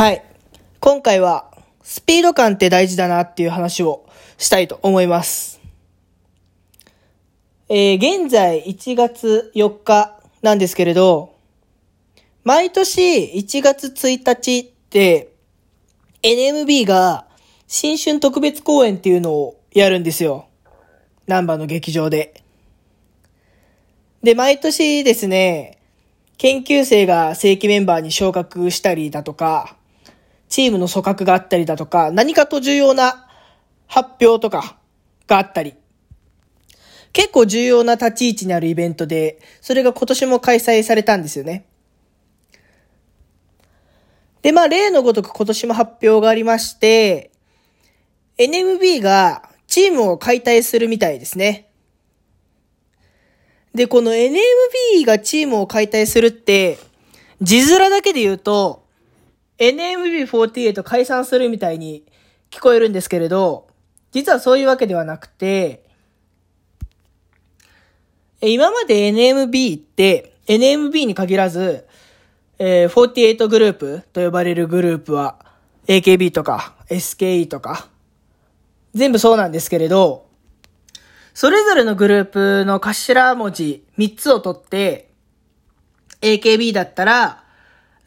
はい。今回は、スピード感って大事だなっていう話をしたいと思います。えー、現在1月4日なんですけれど、毎年1月1日って、NMB が新春特別公演っていうのをやるんですよ。ナンバの劇場で。で、毎年ですね、研究生が正規メンバーに昇格したりだとか、チームの組閣があったりだとか、何かと重要な発表とかがあったり、結構重要な立ち位置にあるイベントで、それが今年も開催されたんですよね。で、まあ、例のごとく今年も発表がありまして、NMB がチームを解体するみたいですね。で、この NMB がチームを解体するって、字面だけで言うと、NMB48 解散するみたいに聞こえるんですけれど、実はそういうわけではなくて、今まで NMB って、NMB に限らず、えー、48グループと呼ばれるグループは、AKB とか SKE とか、全部そうなんですけれど、それぞれのグループの頭文字3つを取って、AKB だったら、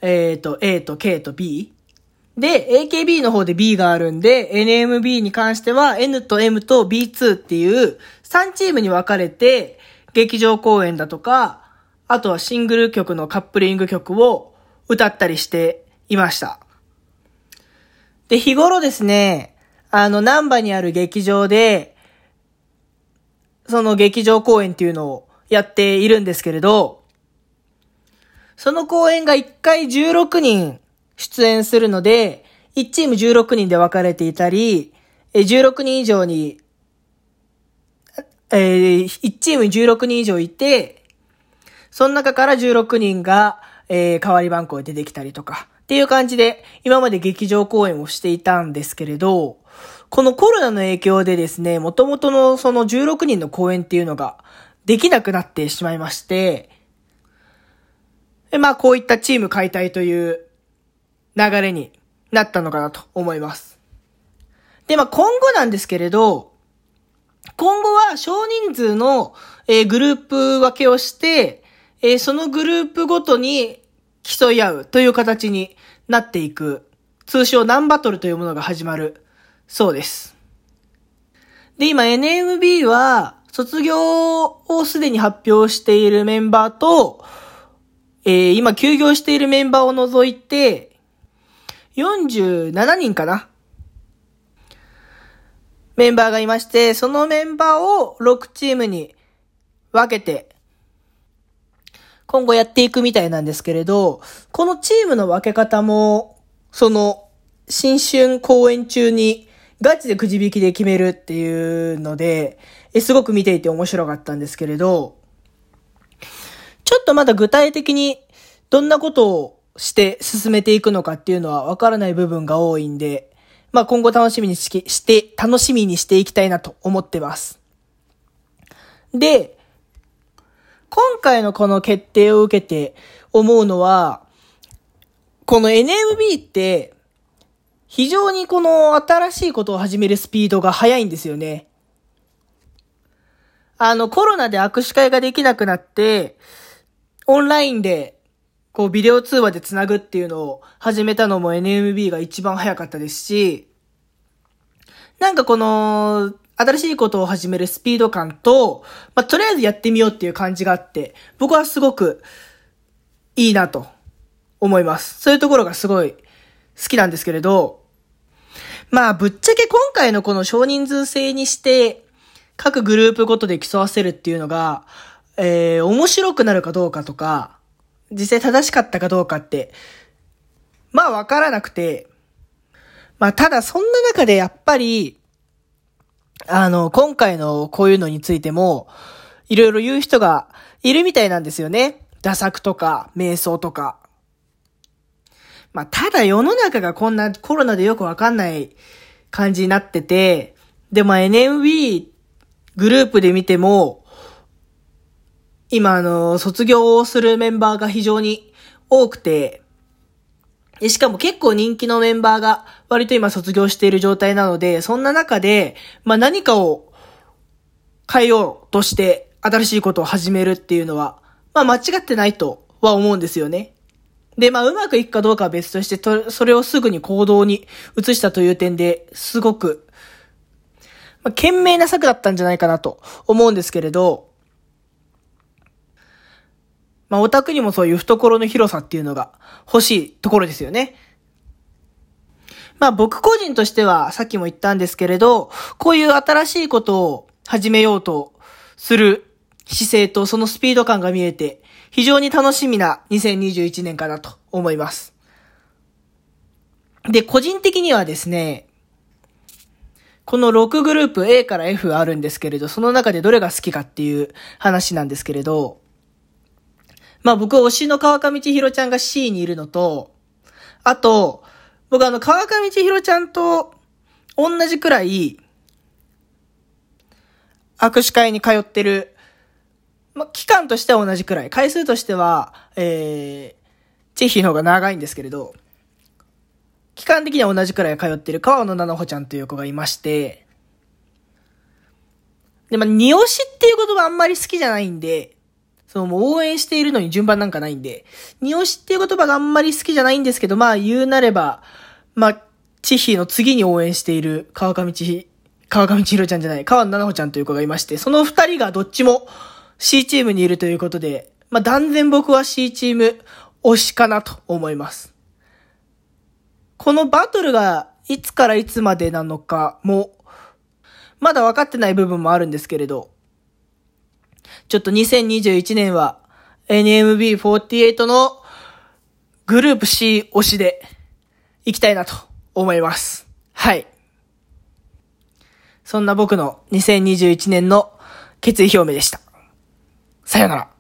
えっ、ー、と、A と K と B。で、AKB の方で B があるんで、NMB に関しては N と M と B2 っていう3チームに分かれて、劇場公演だとか、あとはシングル曲のカップリング曲を歌ったりしていました。で、日頃ですね、あの、南波にある劇場で、その劇場公演っていうのをやっているんですけれど、その公演が1回16人出演するので、1チーム16人で分かれていたり、16人以上に、えー、1チームに16人以上いて、その中から16人が、えー、代わり番号で出てきたりとか、っていう感じで、今まで劇場公演をしていたんですけれど、このコロナの影響でですね、元々のその16人の公演っていうのができなくなってしまいまして、でまあこういったチーム解体という流れになったのかなと思います。で、まあ今後なんですけれど、今後は少人数の、えー、グループ分けをして、えー、そのグループごとに競い合うという形になっていく、通称ナンバトルというものが始まるそうです。で、今 NMB は卒業をすでに発表しているメンバーと、えー、今休業しているメンバーを除いて、47人かな。メンバーがいまして、そのメンバーを6チームに分けて、今後やっていくみたいなんですけれど、このチームの分け方も、その、新春公演中にガチでくじ引きで決めるっていうので、すごく見ていて面白かったんですけれど、ちょっとまだ具体的にどんなことをして進めていくのかっていうのはわからない部分が多いんで、まあ今後楽しみにしして、楽しみにしていきたいなと思ってます。で、今回のこの決定を受けて思うのは、この NMB って、非常にこの新しいことを始めるスピードが速いんですよね。あの、コロナで握手会ができなくなって、オンラインで、こう、ビデオ通話で繋ぐっていうのを始めたのも NMB が一番早かったですし、なんかこの、新しいことを始めるスピード感と、まあ、とりあえずやってみようっていう感じがあって、僕はすごくいいなと思います。そういうところがすごい好きなんですけれど、まあ、ぶっちゃけ今回のこの少人数制にして、各グループごとで競わせるっていうのが、えー、面白くなるかどうかとか、実際正しかったかどうかって、まあわからなくて、まあただそんな中でやっぱり、あの、今回のこういうのについても、いろいろ言う人がいるみたいなんですよね。打作とか、瞑想とか。まあただ世の中がこんなコロナでよくわかんない感じになってて、でも NMB グループで見ても、今あの、卒業をするメンバーが非常に多くて、しかも結構人気のメンバーが割と今卒業している状態なので、そんな中で、まあ何かを変えようとして新しいことを始めるっていうのは、まあ間違ってないとは思うんですよね。で、まあうまくいくかどうかは別として、と、それをすぐに行動に移したという点ですごく、まあ、懸命な策だったんじゃないかなと思うんですけれど、まあオタクにもそういう懐の広さっていうのが欲しいところですよね。まあ僕個人としてはさっきも言ったんですけれど、こういう新しいことを始めようとする姿勢とそのスピード感が見えて、非常に楽しみな2021年かなと思います。で、個人的にはですね、この6グループ A から F あるんですけれど、その中でどれが好きかっていう話なんですけれど、まあ僕推しの川上千尋ちゃんが C にいるのと、あと、僕あの川上千尋ちゃんと同じくらい、握手会に通ってるまあ期間としては同じくらい。回数としては、えー、チェヒの方が長いんですけれど、期間的には同じくらい通ってる川野七穂ちゃんという子がいまして、で、まあ、二押しっていう言葉あんまり好きじゃないんで、そのもう応援しているのに順番なんかないんで、二押しっていう言葉があんまり好きじゃないんですけど、まあ言うなれば、まあ、チヒの次に応援している川上千尋、川上千尋ちゃんじゃない、川野七穂ちゃんという子がいまして、その二人がどっちも、C チームにいるということで、まあ、断然僕は C チーム推しかなと思います。このバトルがいつからいつまでなのかも、まだ分かってない部分もあるんですけれど、ちょっと2021年は NMB48 のグループ C 推しで行きたいなと思います。はい。そんな僕の2021年の決意表明でした。さよなら。